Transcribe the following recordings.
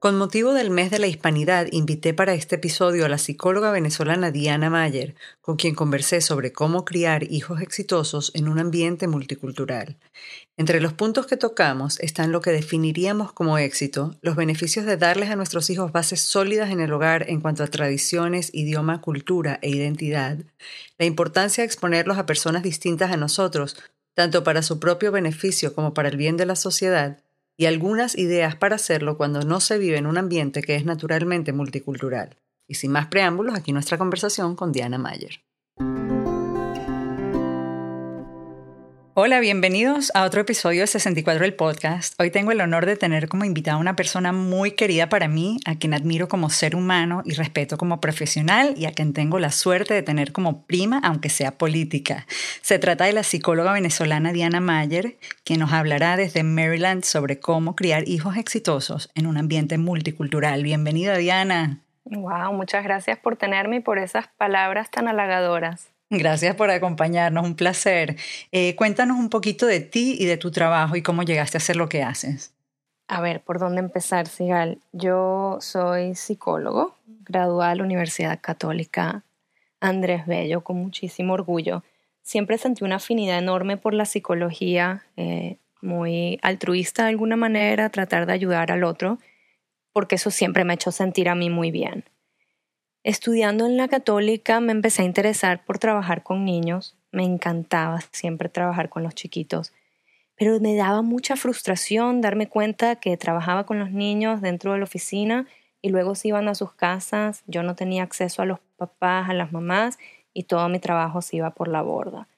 Con motivo del mes de la hispanidad, invité para este episodio a la psicóloga venezolana Diana Mayer, con quien conversé sobre cómo criar hijos exitosos en un ambiente multicultural. Entre los puntos que tocamos están lo que definiríamos como éxito, los beneficios de darles a nuestros hijos bases sólidas en el hogar en cuanto a tradiciones, idioma, cultura e identidad, la importancia de exponerlos a personas distintas a nosotros, tanto para su propio beneficio como para el bien de la sociedad, y algunas ideas para hacerlo cuando no se vive en un ambiente que es naturalmente multicultural. Y sin más preámbulos, aquí nuestra conversación con Diana Mayer. Hola, bienvenidos a otro episodio de 64 del podcast. Hoy tengo el honor de tener como invitada a una persona muy querida para mí, a quien admiro como ser humano y respeto como profesional y a quien tengo la suerte de tener como prima, aunque sea política. Se trata de la psicóloga venezolana Diana Mayer, quien nos hablará desde Maryland sobre cómo criar hijos exitosos en un ambiente multicultural. Bienvenida, Diana. Wow, muchas gracias por tenerme y por esas palabras tan halagadoras. Gracias por acompañarnos, un placer. Eh, cuéntanos un poquito de ti y de tu trabajo y cómo llegaste a hacer lo que haces. A ver, ¿por dónde empezar, Sigal? Yo soy psicólogo, graduada de la Universidad Católica Andrés Bello, con muchísimo orgullo. Siempre sentí una afinidad enorme por la psicología, eh, muy altruista de alguna manera, tratar de ayudar al otro, porque eso siempre me ha hecho sentir a mí muy bien. Estudiando en la católica me empecé a interesar por trabajar con niños, me encantaba siempre trabajar con los chiquitos, pero me daba mucha frustración darme cuenta que trabajaba con los niños dentro de la oficina y luego se iban a sus casas, yo no tenía acceso a los papás, a las mamás y todo mi trabajo se iba por la borda.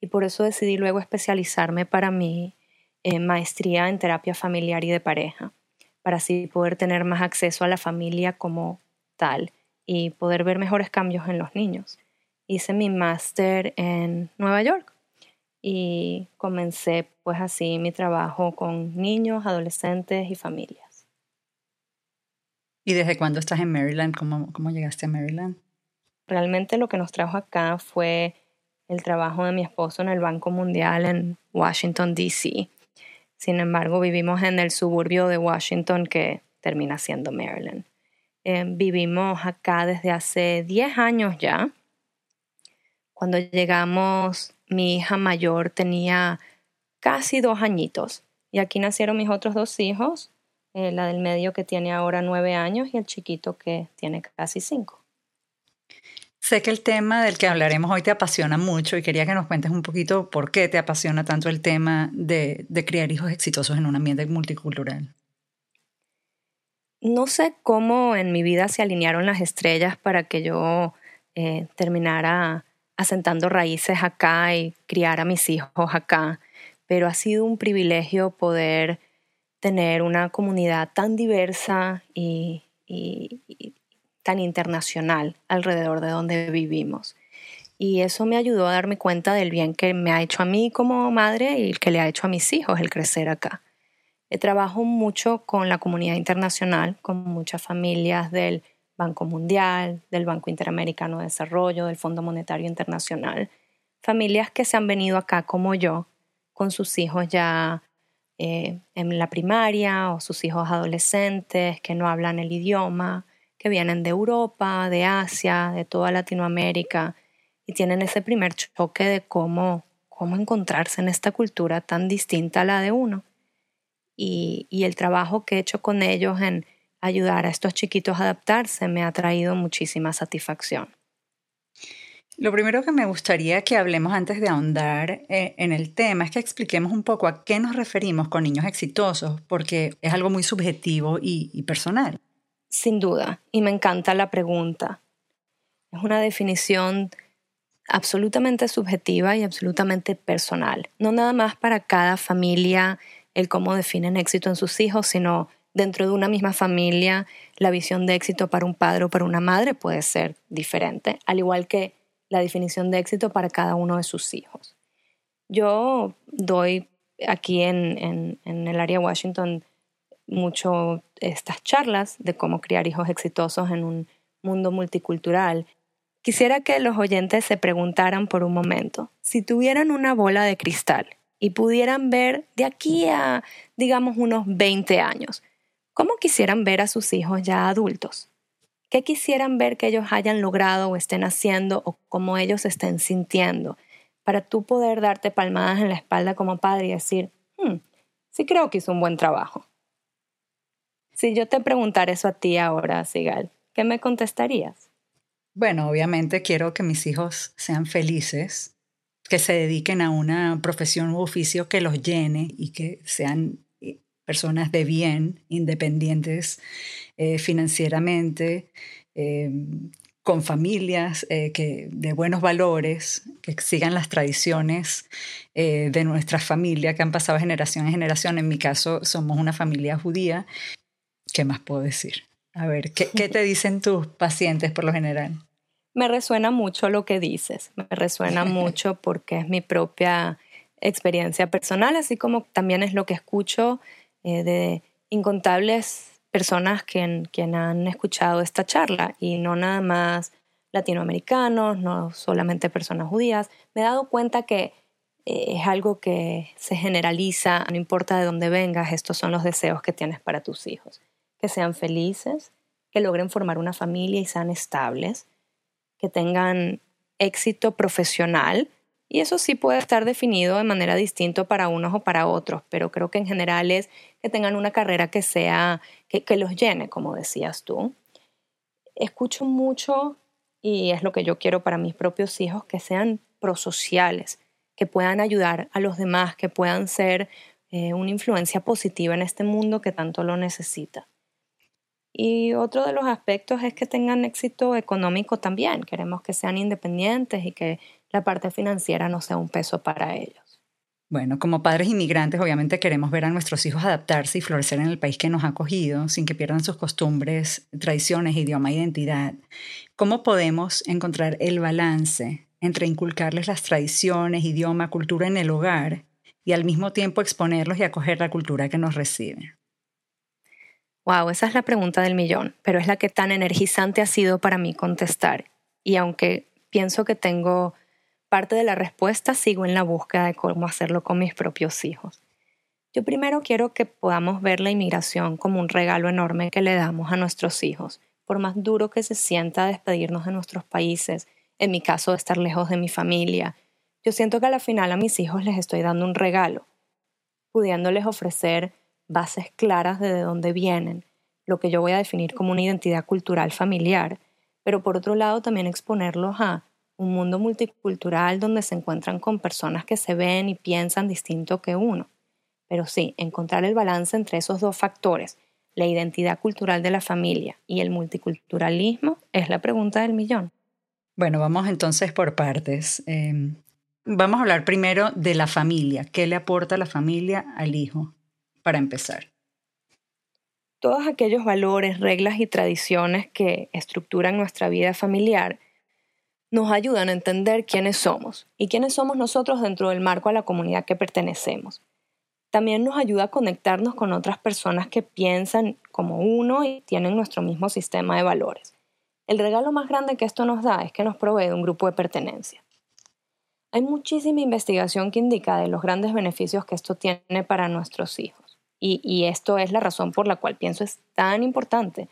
Y por eso decidí luego especializarme para mi eh, maestría en terapia familiar y de pareja, para así poder tener más acceso a la familia como tal y poder ver mejores cambios en los niños. Hice mi máster en Nueva York y comencé pues así mi trabajo con niños, adolescentes y familias. ¿Y desde cuándo estás en Maryland? ¿Cómo, cómo llegaste a Maryland? Realmente lo que nos trajo acá fue el trabajo de mi esposo en el Banco Mundial en Washington, D.C. Sin embargo, vivimos en el suburbio de Washington que termina siendo Maryland. Eh, vivimos acá desde hace 10 años ya. Cuando llegamos, mi hija mayor tenía casi dos añitos y aquí nacieron mis otros dos hijos, eh, la del medio que tiene ahora nueve años y el chiquito que tiene casi cinco. Sé que el tema del que hablaremos hoy te apasiona mucho y quería que nos cuentes un poquito por qué te apasiona tanto el tema de criar hijos exitosos en un ambiente multicultural no sé cómo en mi vida se alinearon las estrellas para que yo eh, terminara asentando raíces acá y criar a mis hijos acá, pero ha sido un privilegio poder tener una comunidad tan diversa y, tan internacional alrededor de donde vivimos. Y eso me ayudó a darme cuenta del bien que me ha hecho a mí como madre y que le ha hecho a mis hijos el crecer acá. Eh, trabajo mucho con la comunidad internacional, con muchas familias del Banco Mundial, del Banco Interamericano de Desarrollo, del Fondo Monetario Internacional, familias que se han venido acá como yo, con sus hijos ya eh, en la primaria o sus hijos adolescentes que no hablan el idioma, que vienen de Europa, de Asia, de toda Latinoamérica y tienen ese primer choque de cómo, cómo encontrarse en esta cultura tan distinta a la de uno y, el trabajo que he hecho con ellos en ayudar a estos chiquitos a adaptarse me ha traído muchísima satisfacción. Lo primero que me gustaría que hablemos antes de ahondar eh, en el tema es que expliquemos un poco a qué nos referimos con niños exitosos, porque es algo muy subjetivo y, y personal. Sin duda, y me encanta la pregunta. Es una definición absolutamente subjetiva y absolutamente personal, no nada más para cada familia el cómo definen éxito en sus hijos, sino dentro de una misma familia la visión de éxito para un padre o para una madre puede ser diferente, al igual que la definición de éxito para cada uno de sus hijos. Yo doy aquí en, el área de Washington mucho estas charlas de cómo criar hijos exitosos en un mundo multicultural. Quisiera que los oyentes se preguntaran por un momento, si tuvieran una bola de cristal y pudieran ver de aquí a, digamos, unos 20 años, ¿cómo quisieran ver a sus hijos ya adultos? ¿Qué quisieran ver que ellos hayan logrado o estén haciendo o cómo ellos estén sintiendo? Para tú poder darte palmadas en la espalda como padre y decir, hmm, sí creo que hizo un buen trabajo. Si yo te preguntara eso a ti ahora, Sigal, ¿qué me contestarías? Bueno, obviamente quiero que mis hijos sean felices, que se dediquen a una profesión u oficio que los llene y que sean eh, personas de bien, independientes eh, financieramente, eh, con familias que, de buenos valores, que sigan las tradiciones de nuestra familia que han pasado generación en generación. En mi caso, somos una familia judía ¿Qué más puedo decir? A ver, ¿qué, te dicen tus pacientes por lo general? Me resuena mucho lo que dices, me resuena mucho porque es mi propia experiencia personal, así como también es lo que escucho eh, de incontables personas que, han escuchado esta charla y no nada más latinoamericanos, no solamente personas judías. Me he dado cuenta que eh, es algo que se generaliza, no importa de dónde vengas, estos son los deseos que tienes para tus hijos que sean felices, que logren formar una familia y sean estables, que tengan éxito profesional. Y eso sí puede estar definido de manera distinta para unos o para otros, pero creo que en general es que tengan una carrera que sea, que, que los llene, como decías tú. Escucho mucho, y es lo que yo quiero para mis propios hijos, que sean prosociales, que puedan ayudar a los demás, que puedan ser eh, una influencia positiva en este mundo que tanto lo necesita. Y otro de los aspectos es que tengan éxito económico también. Queremos que sean independientes y que la parte financiera no sea un peso para ellos. Bueno, como padres inmigrantes obviamente queremos ver a nuestros hijos adaptarse y florecer en el país que nos ha acogido sin que pierdan sus costumbres, tradiciones, idioma identidad. ¿Cómo podemos encontrar el balance entre inculcarles las tradiciones, idioma, cultura en el hogar y al mismo tiempo exponerlos y acoger la cultura que nos recibe? Wow, esa es la pregunta del millón, pero es la que tan energizante ha sido para mí contestar. Y aunque pienso que tengo parte de la respuesta, sigo en la búsqueda de cómo hacerlo con mis propios hijos. Yo primero quiero que podamos ver la inmigración como un regalo enorme que le damos a nuestros hijos, por más duro que se sienta despedirnos de nuestros países, en mi caso estar lejos de mi familia. Yo siento que al final a mis hijos les estoy dando un regalo, pudiéndoles ofrecer bases claras de dónde vienen, lo que yo voy a definir como una identidad cultural familiar, pero por otro lado también exponerlos a un mundo multicultural donde se encuentran con personas que se ven y piensan distinto que uno. Pero sí, encontrar el balance entre esos dos factores, la identidad cultural de la familia y el multiculturalismo, es la pregunta del millón. Bueno, vamos entonces por partes. Em, vamos a hablar primero de la familia. ¿Qué le aporta la familia al hijo? Para empezar? Todos aquellos valores, reglas y tradiciones que estructuran nuestra vida familiar nos ayudan a entender quiénes somos y quiénes somos nosotros dentro del marco a la comunidad que pertenecemos. También nos ayuda a conectarnos con otras personas que piensan como uno y tienen nuestro mismo sistema de valores. El regalo más grande que esto nos da es que nos provee un grupo de pertenencia. Hay muchísima investigación que indica de los grandes beneficios que esto tiene para nuestros hijos. Y, esto es la razón por la cual pienso es tan importante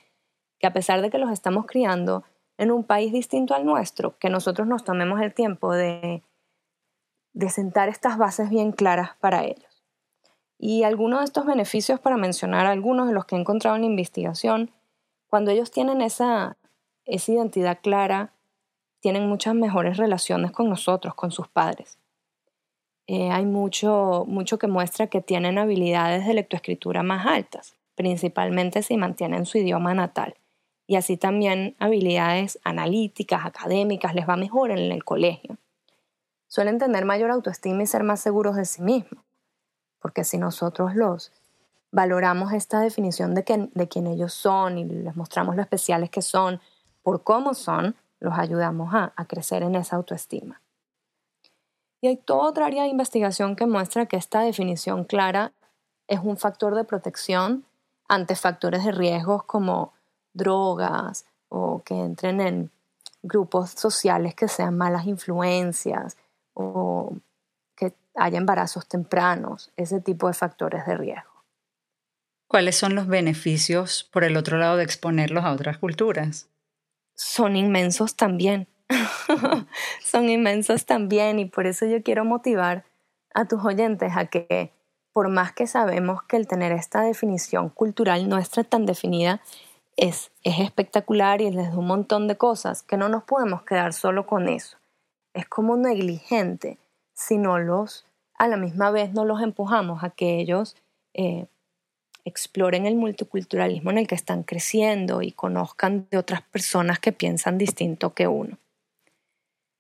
que a pesar de que los estamos criando en un país distinto al nuestro, que nosotros nos tomemos el tiempo de, de sentar estas bases bien claras para ellos. Y algunos de estos beneficios, para mencionar algunos de los que he encontrado en la investigación, cuando ellos tienen esa, esa identidad clara, tienen muchas mejores relaciones con nosotros, con sus padres. Eh, hay mucho, mucho que muestra que tienen habilidades de lectoescritura más altas, principalmente si mantienen su idioma natal. Y así también habilidades analíticas, académicas, les va mejor en el colegio. Suelen tener mayor autoestima y ser más seguros de sí mismos, porque si nosotros los valoramos esta definición de, que, de quién ellos son y les mostramos lo especiales que son por cómo son, los ayudamos a crecer en esa autoestima. Y hay toda otra área de investigación que muestra que esta definición clara es un factor de protección ante factores de riesgos como drogas o que entren en grupos sociales que sean malas influencias o que haya embarazos tempranos, ese tipo de factores de riesgo. ¿Cuáles son los beneficios por el otro lado de exponerlos a otras culturas? Son inmensos también. son inmensos también y por eso yo quiero motivar a tus oyentes a que por más que sabemos que el tener esta definición cultural nuestra tan definida es, es espectacular y les da un montón de cosas, que no nos podemos quedar solo con eso. Es como negligente si no los, a la misma vez no los empujamos a que ellos eh, exploren el multiculturalismo en el que están creciendo y conozcan de otras personas que piensan distinto que uno.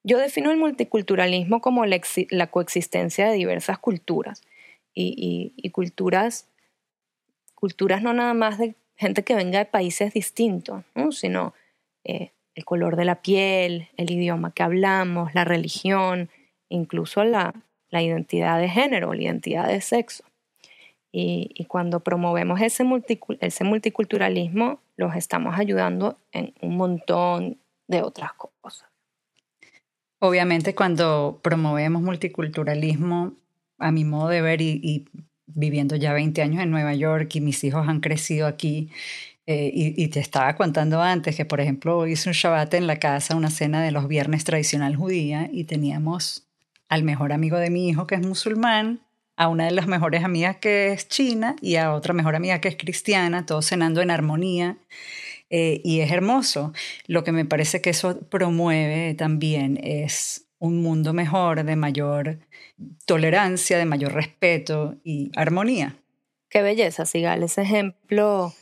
Yo defino el multiculturalismo como la, coexistencia de diversas culturas y, culturas, culturas no nada más de gente que venga de países distintos, sino eh, el color de la piel, el idioma que hablamos, la religión, incluso la, identidad de género, la identidad de sexo. Y, cuando promovemos ese multiculturalismo, los estamos ayudando en un montón de otras cosas. Obviamente cuando promovemos multiculturalismo, a mi modo de ver y, viviendo ya 20 años en Nueva York y mis hijos han crecido aquí, eh, y, te estaba contando antes que, por ejemplo, hice un Shabbat en la casa, una cena de los viernes tradicional judía, y teníamos al mejor amigo de mi hijo que es musulmán, a una de las mejores amigas que es china y a otra mejor amiga que es cristiana, todos cenando en armonía. Eh, y es hermoso. Lo que me parece que eso promueve también es un mundo mejor, de mayor tolerancia, de mayor respeto y armonía. Qué belleza, Sigal. Ese ejemplo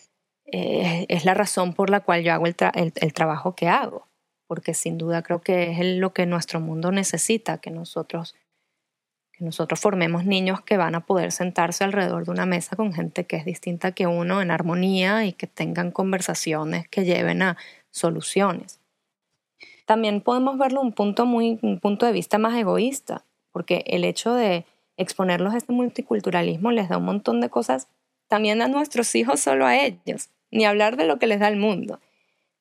eh, es la razón por la cual yo hago el, el, trabajo que hago, porque sin duda creo que es lo que nuestro mundo necesita, que nosotros nosotros formemos niños que van a poder sentarse alrededor de una mesa con gente que es distinta que uno en armonía y que tengan conversaciones que lleven a soluciones. También podemos verlo un punto muy un punto de vista más egoísta, porque el hecho de exponerlos a este multiculturalismo les da un montón de cosas también a nuestros hijos, solo a ellos, ni hablar de lo que les da el mundo.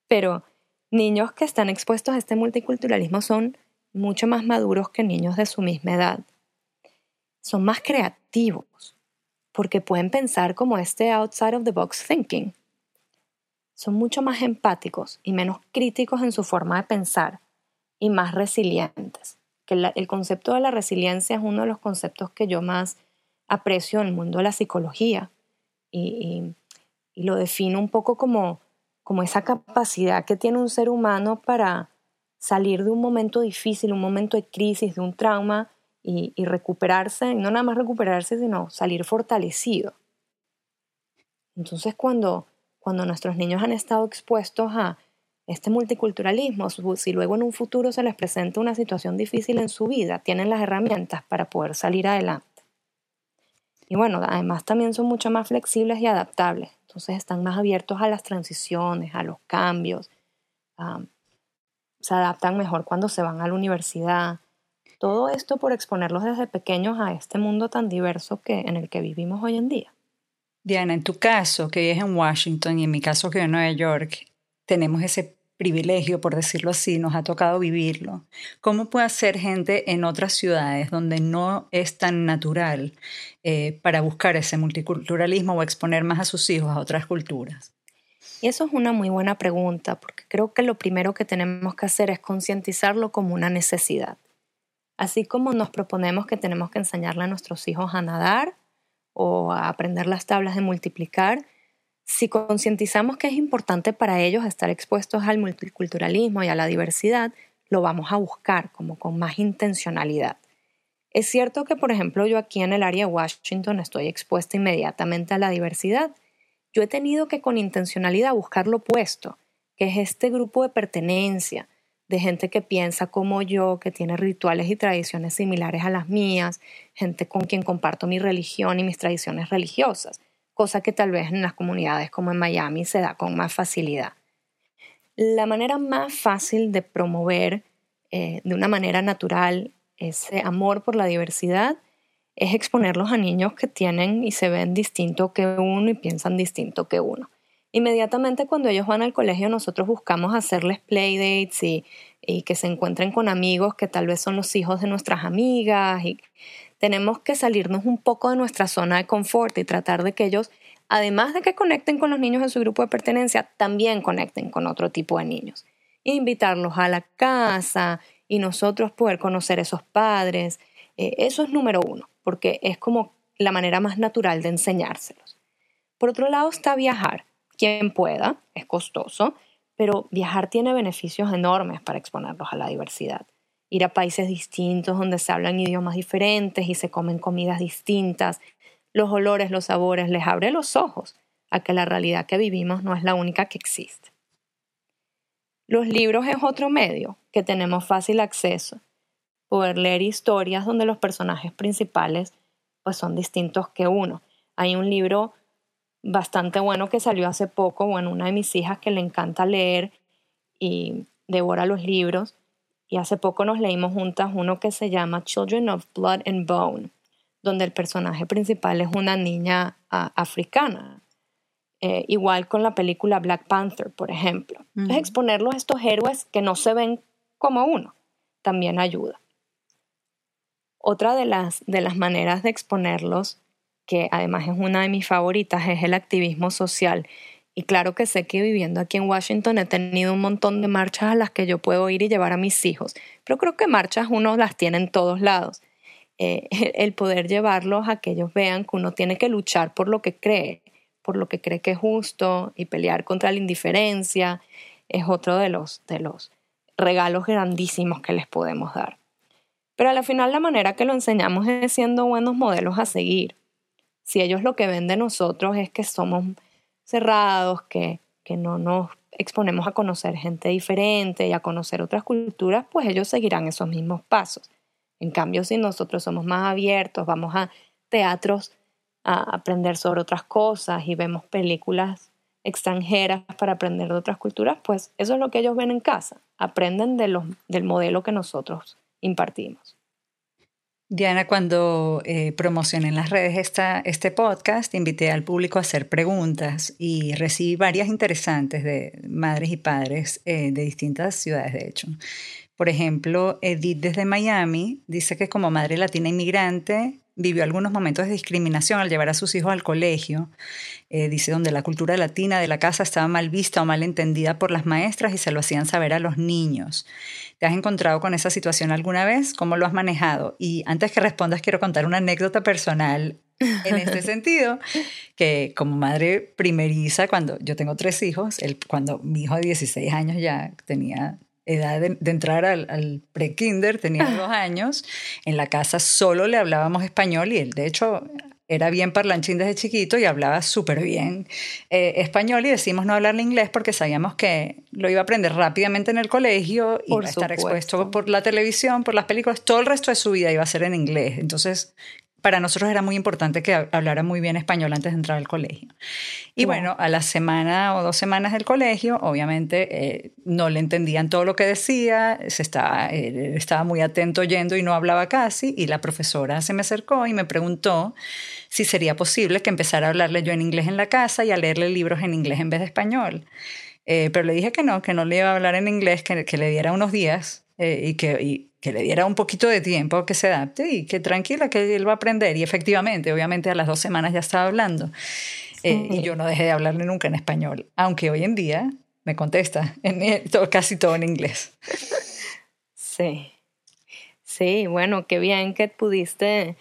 Pero niños que están expuestos a este multiculturalismo son mucho más maduros que niños de su misma edad son más creativos porque pueden pensar como este outside of the box thinking. Son mucho más empáticos y menos críticos en su forma de pensar y más resilientes. Que el concepto de la resiliencia es uno de los conceptos que yo más aprecio en el mundo de la psicología y, y lo defino un poco como, como esa capacidad que tiene un ser humano para salir de un momento difícil, un momento de crisis, de un trauma y, recuperarse, y no nada más recuperarse, sino salir fortalecido. Entonces cuando, cuando nuestros niños han estado expuestos a este multiculturalismo, si luego en un futuro se les presenta una situación difícil en su vida, tienen las herramientas para poder salir adelante. Y bueno, además también son mucho más flexibles y adaptables, entonces están más abiertos a las transiciones, a los cambios, se adaptan mejor cuando se van a la universidad, todo esto por exponerlos desde pequeños a este mundo tan diverso que, en el que vivimos hoy en día. Diana, en tu caso, que es en Washington y en mi caso que es en Nueva York, tenemos ese privilegio, por decirlo así, nos ha tocado vivirlo. ¿Cómo puede hacer gente en otras ciudades donde no es tan natural eh, para buscar ese multiculturalismo o exponer más a sus hijos a otras culturas? Y eso es una muy buena pregunta, porque creo que lo primero que tenemos que hacer es concientizarlo como una necesidad. Así como nos proponemos que tenemos que enseñarle a nuestros hijos a nadar o a aprender las tablas de multiplicar, si concientizamos que es importante para ellos estar expuestos al multiculturalismo y a la diversidad, lo vamos a buscar como con más intencionalidad. Es cierto que, por ejemplo, yo aquí en el área de Washington estoy expuesta inmediatamente a la diversidad. Yo he tenido que con intencionalidad buscar lo opuesto, que es este grupo de pertenencia, de gente que piensa como yo, que tiene rituales y tradiciones similares a las mías, gente con quien comparto mi religión y mis tradiciones religiosas, cosa que tal vez en las comunidades como en Miami se da con más facilidad. La manera más fácil de promover eh, de una manera natural ese amor por la diversidad es exponerlos a niños que tienen y se ven distinto que uno y piensan distinto que uno. Inmediatamente cuando ellos van al colegio nosotros buscamos hacerles playdates y, y que se encuentren con amigos que tal vez son los hijos de nuestras amigas y tenemos que salirnos un poco de nuestra zona de confort y tratar de que ellos, además de que conecten con los niños de su grupo de pertenencia, también conecten con otro tipo de niños. Invitarlos a la casa y nosotros poder conocer esos padres. Eh, eso es número uno, porque es como la manera más natural de enseñárselos. Por otro lado está viajar quien pueda, es costoso, pero viajar tiene beneficios enormes para exponerlos a la diversidad. Ir a países distintos donde se hablan idiomas diferentes y se comen comidas distintas, los olores, los sabores, les abre los ojos a que la realidad que vivimos no es la única que existe. Los libros es otro medio que tenemos fácil acceso. Poder leer historias donde los personajes principales pues son distintos que uno. Hay un libro bastante bueno que salió hace poco, bueno, una de mis hijas que le encanta leer y devora los libros, y hace poco nos leímos juntas uno que se llama Children of Blood and Bone, donde el personaje principal es una niña africana. Eh, igual con la película Black Panther, por ejemplo. Es exponerlos a estos héroes que no se ven como uno, también ayuda. Otra de las, de las maneras de exponerlos que además es una de mis favoritas, es el activismo social. Y claro que sé que viviendo aquí en Washington he tenido un montón de marchas a las que yo puedo ir y llevar a mis hijos, pero creo que marchas uno las tiene en todos lados. Eh, el poder llevarlos a que ellos vean que uno tiene que luchar por lo que cree, por lo que cree que es justo y pelear contra la indiferencia, es otro de los, de los regalos grandísimos que les podemos dar. Pero al final la manera que lo enseñamos es siendo buenos modelos a seguir si ellos lo que ven de nosotros es que somos cerrados, que, que no nos exponemos a conocer gente diferente y a conocer otras culturas, pues ellos seguirán esos mismos pasos. En cambio, si nosotros somos más abiertos, vamos a teatros a aprender sobre otras cosas y vemos películas extranjeras para aprender de otras culturas, pues eso es lo que ellos ven en casa, aprenden del modelo que nosotros impartimos. Diana, cuando eh, promocioné en las redes esta, este podcast, invité al público a hacer preguntas y recibí varias interesantes de madres y padres eh, de distintas ciudades, de hecho. Por ejemplo, Edith desde Miami dice que como madre latina inmigrante vivió algunos momentos de discriminación al llevar a sus hijos al colegio. Eh, dice donde la cultura latina de la casa estaba mal vista o mal entendida por las maestras y se lo hacían saber a los niños. ¿Te has encontrado con esa situación alguna vez? ¿Cómo lo has manejado? Y antes que respondas, quiero contar una anécdota personal en este sentido, que como madre primeriza, cuando yo tengo tres hijos, el, cuando mi hijo de 16 años ya tenía edad de, entrar al, al pre-kinder, tenía dos años, en la casa solo le hablábamos español y él de hecho era bien parlanchín desde chiquito y hablaba súper bien eh, español y decimos no hablarle inglés porque sabíamos que lo iba a aprender rápidamente en el colegio y iba a estar expuesto por la televisión, por las películas, todo el resto de su vida iba a ser en inglés. Entonces para nosotros era muy importante que hablara muy bien español antes de entrar al colegio. Y bueno, a la semana o dos semanas del colegio, obviamente eh, no le entendían todo lo que decía, se estaba, eh, estaba muy atento oyendo y no hablaba casi, y la profesora se me acercó y me preguntó si sería posible que empezara a hablarle yo en inglés en la casa y a leerle libros en inglés en vez de español. Eh, pero le dije que no, que no le iba a hablar en inglés, que, que le diera unos días y que que le diera un poquito de tiempo que se adapte y que tranquila, que él va a aprender. Y efectivamente, obviamente a las dos semanas ya estaba hablando. Eh, y yo no dejé de hablarle nunca en español, aunque hoy en día me contesta en, casi todo en inglés. Sí, sí, bueno, qué bien que pudiste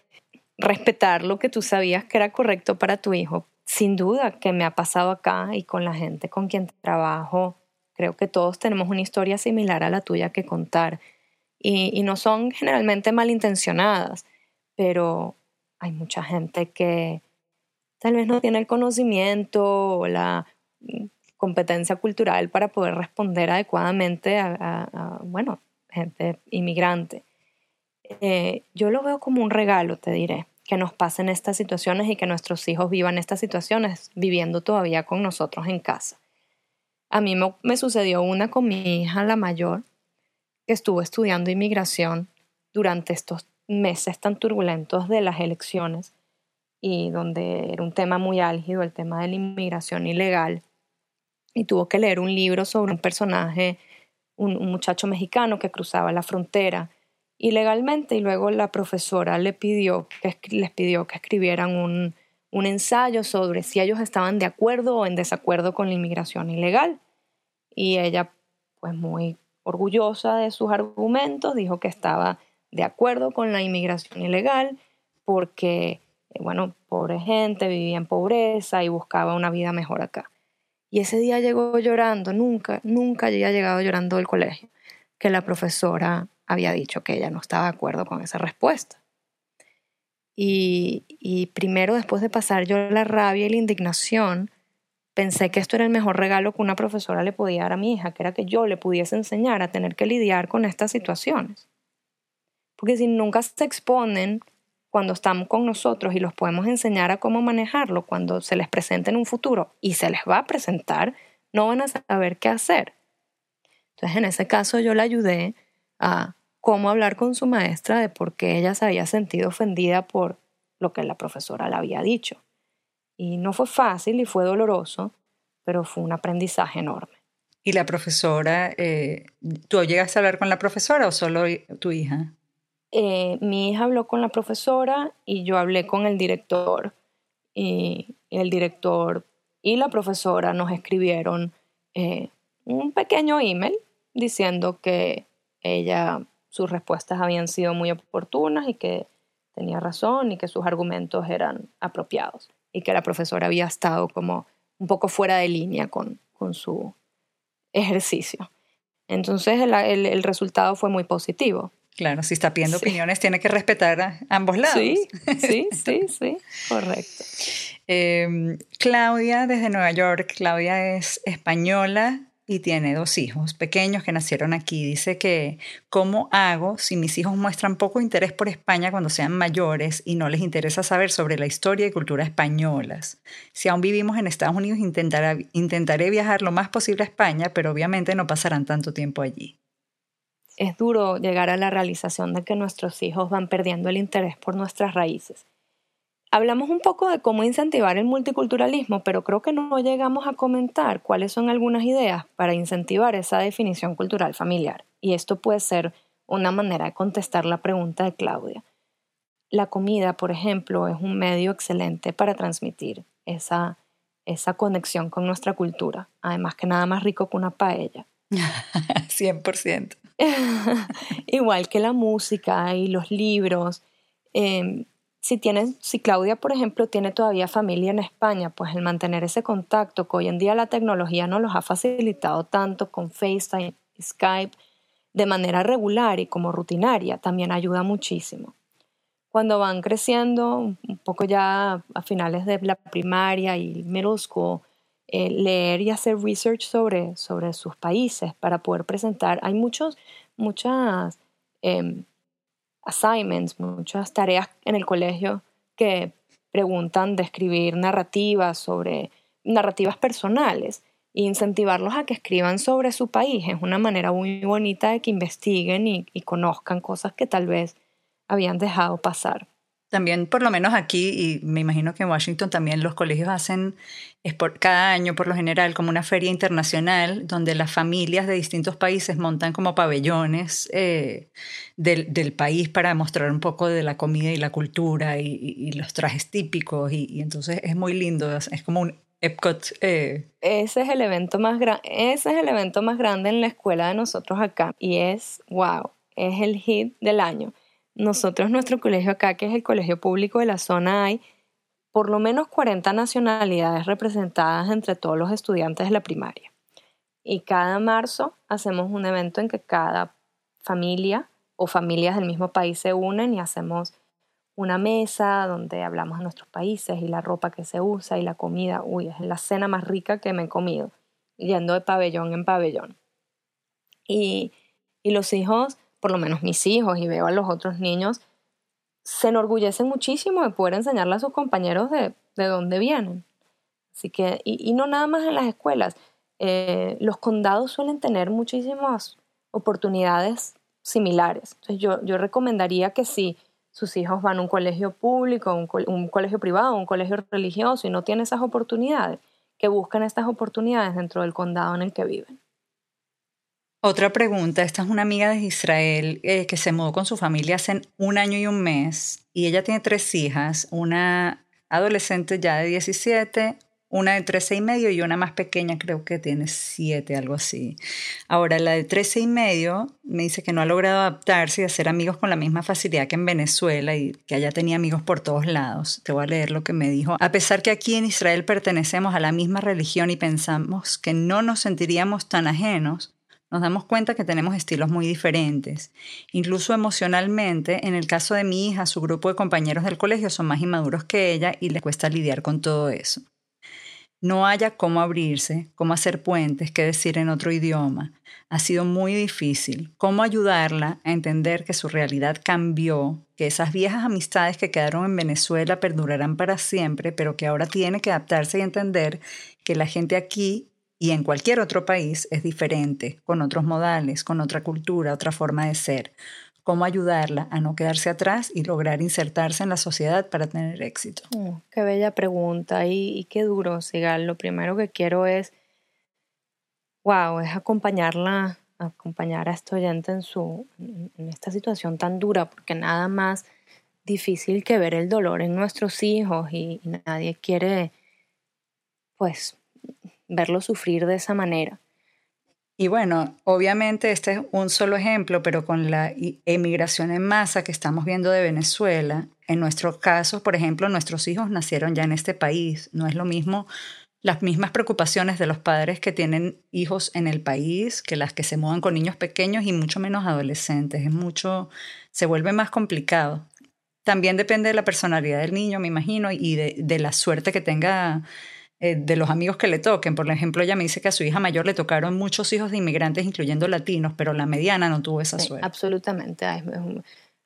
respetar lo que tú sabías que era correcto para tu hijo. Sin duda que me ha pasado acá y con la gente con quien trabajo. Creo que todos tenemos una historia similar a la tuya que contar y, no son generalmente malintencionadas, pero hay mucha gente que tal vez no tiene el conocimiento o la mm, competencia cultural para poder responder adecuadamente a, bueno, gente inmigrante. Eh, yo lo veo como un regalo, te diré, que nos pasen estas situaciones y que nuestros hijos vivan estas situaciones viviendo todavía con nosotros en casa. A mí me sucedió una con mi hija, la mayor, que estuvo estudiando inmigración durante estos meses tan turbulentos de las elecciones y donde era un tema muy álgido, el tema de la inmigración ilegal, y tuvo que leer un libro sobre un personaje, un, muchacho mexicano que cruzaba la frontera ilegalmente y luego la profesora le pidió que, les pidió que escribieran un, un ensayo sobre si ellos estaban de acuerdo o en desacuerdo con la inmigración ilegal. Y ella, pues muy orgullosa de sus argumentos, dijo que estaba de acuerdo con la inmigración ilegal porque, eh, bueno, pobre gente, vivía en pobreza y buscaba una vida mejor acá. Y ese día llegó llorando, nunca, nunca había llegado llorando del colegio, que la profesora había dicho que ella no estaba de acuerdo con esa respuesta. Y, y primero, después de pasar yo la rabia y la indignación, pensé que esto era el mejor regalo que una profesora le podía dar a mi hija, que era que yo le pudiese enseñar a tener que lidiar con estas situaciones. Porque si nunca se exponen cuando están con nosotros y los podemos enseñar a cómo manejarlo cuando se les presente en un futuro y se les va a presentar, no van a saber qué hacer. Entonces, en ese caso yo le ayudé a cómo hablar con su maestra de por qué ella se había sentido ofendida por lo que la profesora le había dicho. Y no fue fácil y fue doloroso, pero fue un aprendizaje enorme. ¿Y la profesora, eh, tú llegaste a hablar con la profesora o solo tu hija? Eh, mi hija habló con la profesora y yo hablé con el director. Y el director y la profesora nos escribieron eh, un pequeño email diciendo que ella, sus respuestas habían sido muy oportunas y que tenía razón y que sus argumentos eran apropiados y que la profesora había estado como un poco fuera de línea con, con su ejercicio. Entonces el resultado fue muy positivo. Claro, si está pidiendo opiniones, tiene que respetar a ambos lados. Sí, sí, sí, sí, correcto. Em, Claudia, desde Nueva York, Claudia es española y tiene dos hijos pequeños que nacieron aquí. Dice que, ¿cómo hago si mis hijos muestran poco interés por España cuando sean mayores y no les interesa saber sobre la historia y cultura españolas? Si aún vivimos en Estados Unidos, intentaré viajar lo más posible a España, pero obviamente no pasarán tanto tiempo allí es duro llegar a la realización de que nuestros hijos van perdiendo el interés por nuestras raíces. Hablamos un poco de cómo incentivar el multiculturalismo, pero creo que no llegamos a comentar cuáles son algunas ideas para incentivar esa definición cultural familiar. Y esto puede ser una manera de contestar la pregunta de Claudia. La comida, por ejemplo, es un medio excelente para transmitir esa, esa conexión con nuestra cultura. Además que nada más rico que una paella. 100%. Igual que la música y los libros. Em, si, tienes, si Claudia, por ejemplo, tiene todavía familia en España, pues el mantener ese contacto, que hoy en día la tecnología nos los ha facilitado tanto con FaceTime, Skype, de manera regular y como rutinaria, también ayuda muchísimo. Cuando van creciendo, un poco ya a finales de la primaria y middle school, eh, leer y hacer research sobre, sobre sus países para poder presentar. Hay muchos, muchas em, assignments, muchas tareas en el colegio que preguntan de escribir narrativas sobre narrativas personales e incentivarlos a que escriban sobre su país es una manera muy bonita de que investiguen y conozcan cosas que tal vez habían dejado pasar. También, por lo menos aquí, y me imagino que en Washington también los colegios hacen es por, cada año, por lo general, como una feria internacional donde las familias de distintos países montan como pabellones eh, del, del, país para mostrar un poco de la comida y la cultura y, los trajes típicos. Y, entonces es muy lindo, es como un Epcot. Eh. Ese, es el evento más ese es el evento más grande en la escuela de nosotros acá y es, wow, es el hit del año nosotros, nuestro colegio acá, que es el colegio público de la zona, hay por lo menos 40 nacionalidades representadas entre todos los estudiantes de la primaria. Y cada marzo hacemos un evento en que cada familia o familias del mismo país se unen y hacemos una mesa donde hablamos de nuestros países y la ropa que se usa y la comida. Uy, es la cena más rica que me he comido, yendo de pabellón en pabellón. Y, y los hijos por lo menos mis hijos y veo a los otros niños, se enorgullecen muchísimo de poder enseñarle a sus compañeros de, de dónde vienen. Así que, y, no nada más en las escuelas, eh, los condados suelen tener muchísimas oportunidades similares. Entonces yo, yo recomendaría que si sus hijos van a un colegio público, un, un colegio privado, un colegio religioso y no tienen esas oportunidades, que busquen estas oportunidades dentro del condado en el que viven. Otra pregunta, esta es una amiga de Israel eh, que se mudó con su familia hace un año y un mes y ella tiene tres hijas, una adolescente ya de 17, una de 13 y medio y una más pequeña creo que tiene 7, algo así. Ahora, la de 13 y medio me dice que no ha logrado adaptarse y hacer amigos con la misma facilidad que en Venezuela y que allá tenía amigos por todos lados. Te voy a leer lo que me dijo. A pesar que aquí en Israel pertenecemos a la misma religión y pensamos que no nos sentiríamos tan ajenos, nos damos cuenta que tenemos estilos muy diferentes. Incluso emocionalmente, en el caso de mi hija, su grupo de compañeros del colegio son más inmaduros que ella y le cuesta lidiar con todo eso. No haya cómo abrirse, cómo hacer puentes, qué decir en otro idioma. Ha sido muy difícil. Cómo ayudarla a entender que su realidad cambió, que esas viejas amistades que quedaron en Venezuela perdurarán para siempre, pero que ahora tiene que adaptarse y entender que la gente aquí y en cualquier otro país es diferente, con otros modales, con otra cultura, otra forma de ser. Cómo ayudarla a no quedarse atrás y lograr insertarse en la sociedad para tener éxito. Mm, qué bella pregunta y, qué duro, Sigal. Lo primero que quiero es, wow, es acompañarla, acompañar a este oyente en, su, en esta situación tan dura, porque nada más difícil que ver el dolor en nuestros hijos y nadie quiere, pues, verlo sufrir de esa manera. Y bueno, obviamente este es un solo ejemplo, pero con la emigración en masa que estamos viendo de Venezuela, en nuestro caso, por ejemplo, nuestros hijos nacieron ya en este país. No es lo mismo las mismas preocupaciones de los padres que tienen hijos en el país que las que se mudan con niños pequeños y mucho menos adolescentes. Es mucho, se vuelve más complicado. También depende de la personalidad del niño, me imagino, y de, de la suerte que tenga eh, de los amigos que le toquen. Por ejemplo, ella me dice que a su hija mayor le tocaron muchos hijos de inmigrantes, incluyendo latinos, pero la mediana no tuvo esa suerte. Absolutamente. Hay,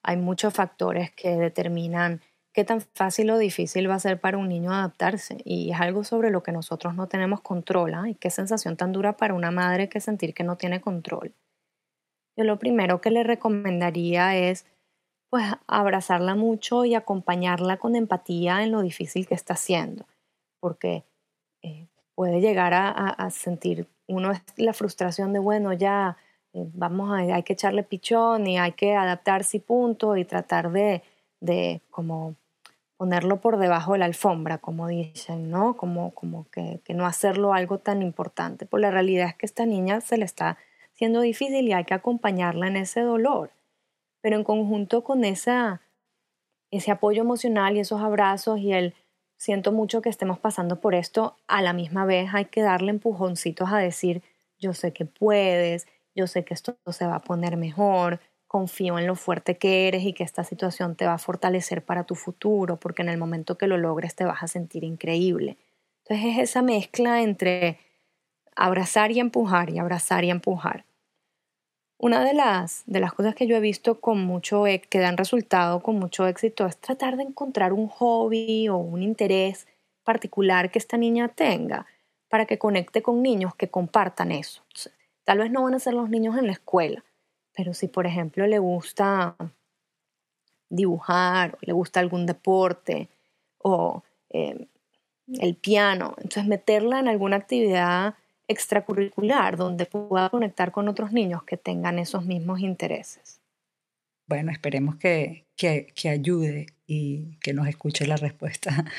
hay, muchos factores que determinan qué tan fácil o difícil va a ser para un niño adaptarse. Y es algo sobre lo que nosotros no tenemos control. ¿ah? Y qué sensación tan dura para una madre que sentir que no tiene control. Yo lo primero que le recomendaría es pues abrazarla mucho y acompañarla con empatía en lo difícil que está haciendo, porque eh, puede llegar a, sentir uno la frustración de, bueno, ya eh, vamos a, hay que echarle pichón y hay que adaptarse y punto y tratar de, de como ponerlo por debajo de la alfombra, como dicen, ¿no? Como, como que, no hacerlo algo tan importante. Pues la realidad es que esta niña se le está siendo difícil y hay que acompañarla en ese dolor. Pero en conjunto con esa, ese apoyo emocional y esos abrazos y el siento mucho que estemos pasando por esto, a la misma vez hay que darle empujoncitos a decir, yo sé que puedes, yo sé que esto se va a poner mejor, confío en lo fuerte que eres y que esta situación te va a fortalecer para tu futuro, porque en el momento que lo logres te vas a sentir increíble. Entonces es esa mezcla entre abrazar y empujar y abrazar y empujar. Una de las, de las cosas que yo he visto con mucho, e, que dan resultado con mucho éxito es tratar de encontrar un hobby o un interés particular que esta niña tenga para que conecte con niños que compartan eso. Tal vez no van a ser los niños en la escuela, pero si por ejemplo le gusta dibujar, o le gusta algún deporte o eh, el piano, entonces meterla en alguna actividad extracurricular donde pueda conectar con otros niños que tengan esos mismos intereses. Bueno, esperemos que, que, ayude y que nos escuche la respuesta.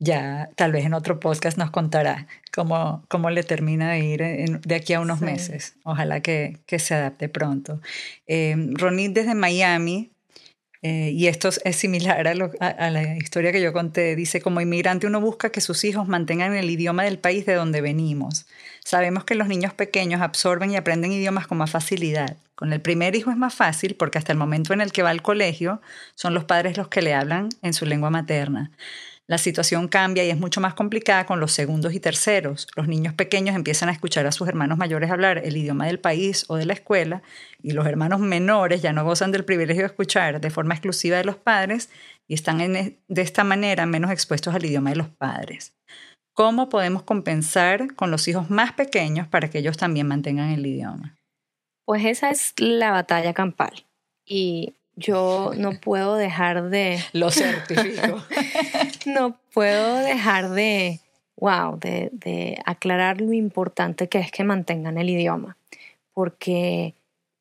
Ya tal vez en otro podcast nos contará cómo, cómo le termina de ir de aquí a unos meses. Ojalá que, que, se adapte pronto. Eh, Ronit desde Miami eh, y esto es similar a, la historia que yo conté. Dice, como inmigrante uno busca que sus hijos mantengan el idioma del país de donde venimos. Sabemos que los niños pequeños absorben y aprenden idiomas con más facilidad. Con el primer hijo es más fácil porque hasta el momento en el que va al colegio son los padres los que le hablan en su lengua materna. La situación cambia y es mucho más complicada con los segundos y terceros. Los niños pequeños empiezan a escuchar a sus hermanos mayores hablar el idioma del país o de la escuela y los hermanos menores ya no gozan del privilegio de escuchar de forma exclusiva de los padres y están de esta manera menos expuestos al idioma de los padres. ¿Cómo podemos compensar con los hijos más pequeños para que ellos también mantengan el idioma? Pues esa es la batalla campal. Y yo no puedo dejar de... Lo certifico. no puedo dejar de, wow, de, de, aclarar lo importante que es que mantengan el idioma, porque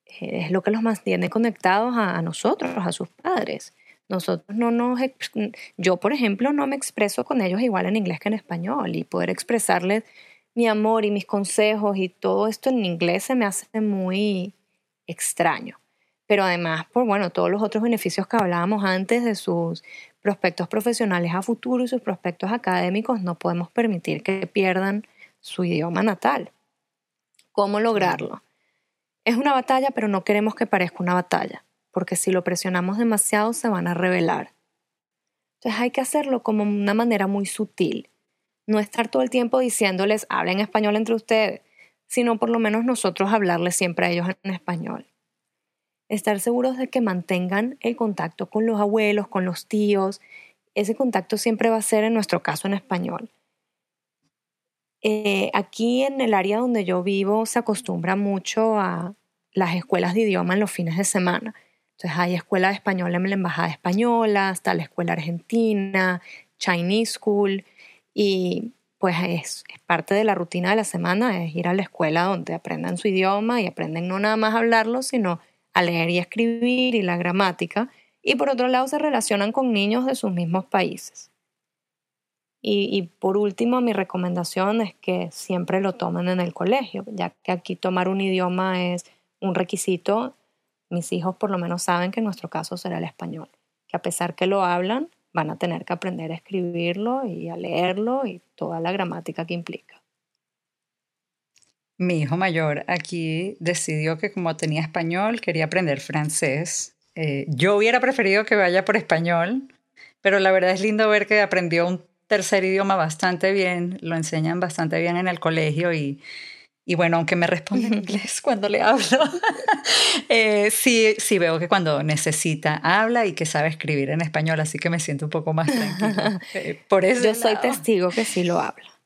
es lo que los mantiene conectados a, nosotros, a sus padres. Nosotros no nos, yo por ejemplo no me expreso con ellos igual en inglés que en español y poder expresarles mi amor y mis consejos y todo esto en inglés se me hace muy extraño pero además por bueno, todos los otros beneficios que hablábamos antes de sus prospectos profesionales a futuro y sus prospectos académicos, no podemos permitir que pierdan su idioma natal. ¿Cómo lograrlo? Es una batalla, pero no queremos que parezca una batalla, porque si lo presionamos demasiado se van a rebelar. Entonces hay que hacerlo como una manera muy sutil. No estar todo el tiempo diciéndoles hablen español entre ustedes, sino por lo menos nosotros hablarles siempre a ellos en español estar seguros de que mantengan el contacto con los abuelos, con los tíos. Ese contacto siempre va a ser, en nuestro caso, en español. Eh, aquí en el área donde yo vivo se acostumbra mucho a las escuelas de idioma en los fines de semana. Entonces hay escuela de español en la Embajada Española, hasta la escuela argentina, Chinese School, y pues es, parte de la rutina de la semana, es ir a la escuela donde aprendan su idioma y aprenden no nada más hablarlo, sino a leer y escribir y la gramática, y por otro lado se relacionan con niños de sus mismos países. Y, por último, mi recomendación es que siempre lo tomen en el colegio, ya que aquí tomar un idioma es un requisito. Mis hijos por lo menos saben que en nuestro caso será el español, que a pesar que lo hablan, van a tener que aprender a escribirlo y a leerlo y toda la gramática que implica. Mi hijo mayor aquí decidió que como tenía español, quería aprender francés. Eh, yo hubiera preferido que vaya por español, pero la verdad es lindo ver que aprendió un tercer idioma bastante bien, lo enseñan bastante bien en el colegio y, y bueno, aunque me responde en inglés cuando le hablo, eh, sí, sí veo que cuando necesita habla y que sabe escribir en español, así que me siento un poco más tranquila. Eh, por eso Yo soy testigo que sí lo habla.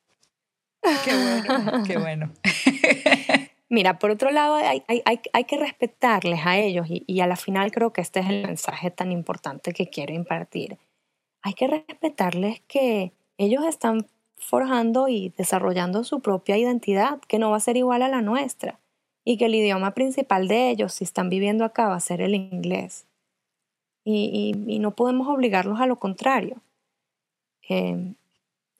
Qué bueno, qué bueno. Mira, por otro lado, hay, que respetarles a ellos y, y, a la final creo que este es el mensaje tan importante que quiero impartir. Hay que respetarles que ellos están forjando y desarrollando su propia identidad, que no va a ser igual a la nuestra, y que el idioma principal de ellos, si están viviendo acá, va a ser el inglés. Y, y no podemos obligarlos a lo contrario. Eh,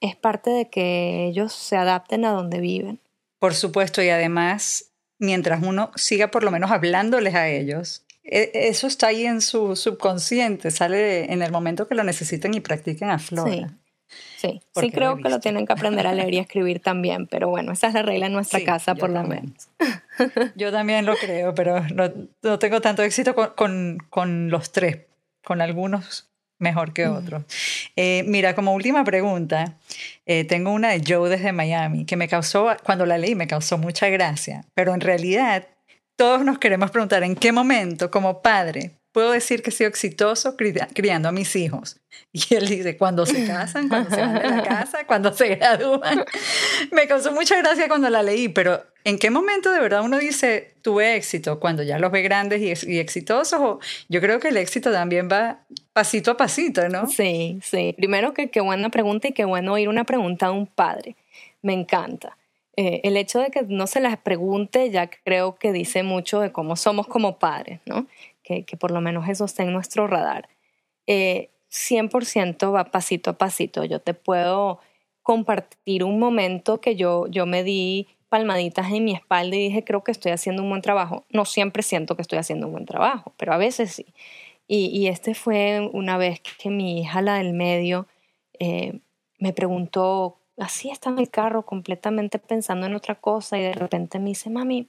es parte de que ellos se adapten a donde viven. Por supuesto, y además, mientras uno siga por lo menos hablándoles a ellos, e, eso está ahí en su subconsciente, sale en el momento que lo necesiten y practiquen a flor. Sí, sí, creo que lo tienen que aprender a leer y a escribir también, pero bueno, esa es la regla en nuestra casa por lo menos. Yo también lo creo, pero no, tengo tanto éxito con, con, los tres, con algunos mejor que otro. Eh, mira, como última pregunta, eh, tengo una de Joe desde Miami, que me causó, cuando la leí, me causó mucha gracia, pero en realidad todos nos queremos preguntar en qué momento, como padre, puedo decir que he sido exitoso criando a mis hijos. Y él dice, cuando se casan, cuando se van de la casa, cuando se gradúan. Me causó mucha gracia cuando la leí, pero ¿en qué momento de verdad uno dice, tuve éxito? Cuando ya los ve grandes y, exitosos. O yo creo que el éxito también va pasito a pasito, ¿no? Sí, sí. Primero que qué buena pregunta y qué bueno oír una pregunta de un padre. Me encanta. Eh, el hecho de que no se las pregunte ya creo que dice mucho de cómo somos como padres, ¿no? Que, por lo menos eso esté en nuestro radar. Eh, 100% va pasito a pasito. Yo te puedo compartir un momento que yo, yo me di palmaditas en mi espalda y dije, creo que estoy haciendo un buen trabajo. No siempre siento que estoy haciendo un buen trabajo, pero a veces sí. Y, y este fue una vez que mi hija, la del medio, eh, me preguntó, así está en el carro, completamente pensando en otra cosa, y de repente me dice, mami,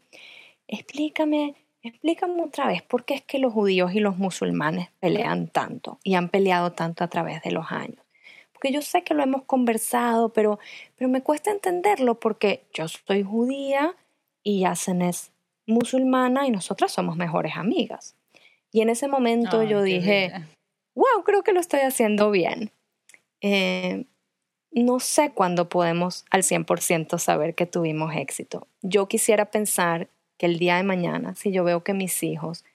explícame Explícame otra vez por qué es que los judíos y los musulmanes pelean tanto y han peleado tanto a través de los años. Porque yo sé que lo hemos conversado, pero, pero me cuesta entenderlo porque yo soy judía y Yacen es musulmana y nosotras somos mejores amigas. Y en ese momento yo dije, wow, creo que lo estoy haciendo bien. Eh, no sé cuándo podemos al 100% saber que tuvimos éxito. Yo quisiera pensar que el día de mañana, si yo veo que mis hijos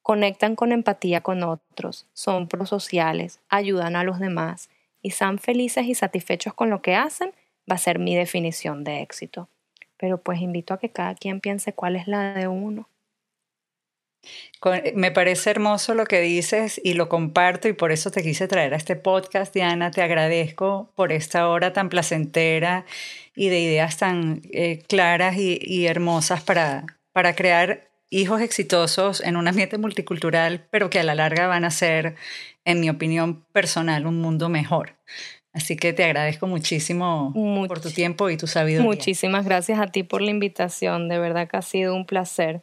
conectan con empatía con otros, son prosociales, ayudan a los demás y están felices y satisfechos con lo que hacen, va a ser mi definición de éxito. Pero pues invito a que cada quien piense cuál es la de uno. Me parece hermoso lo que dices y lo comparto y por eso te quise traer a este podcast, Diana. Te agradezco por esta hora tan placentera y de ideas tan eh, claras y, hermosas para, para crear hijos exitosos en un ambiente multicultural, pero que a la larga van a ser, en mi opinión personal, un mundo mejor. Así que te agradezco muchísimo por tu tiempo y tu sabiduría. Muchísimas gracias a ti por la invitación. De verdad que ha sido un placer.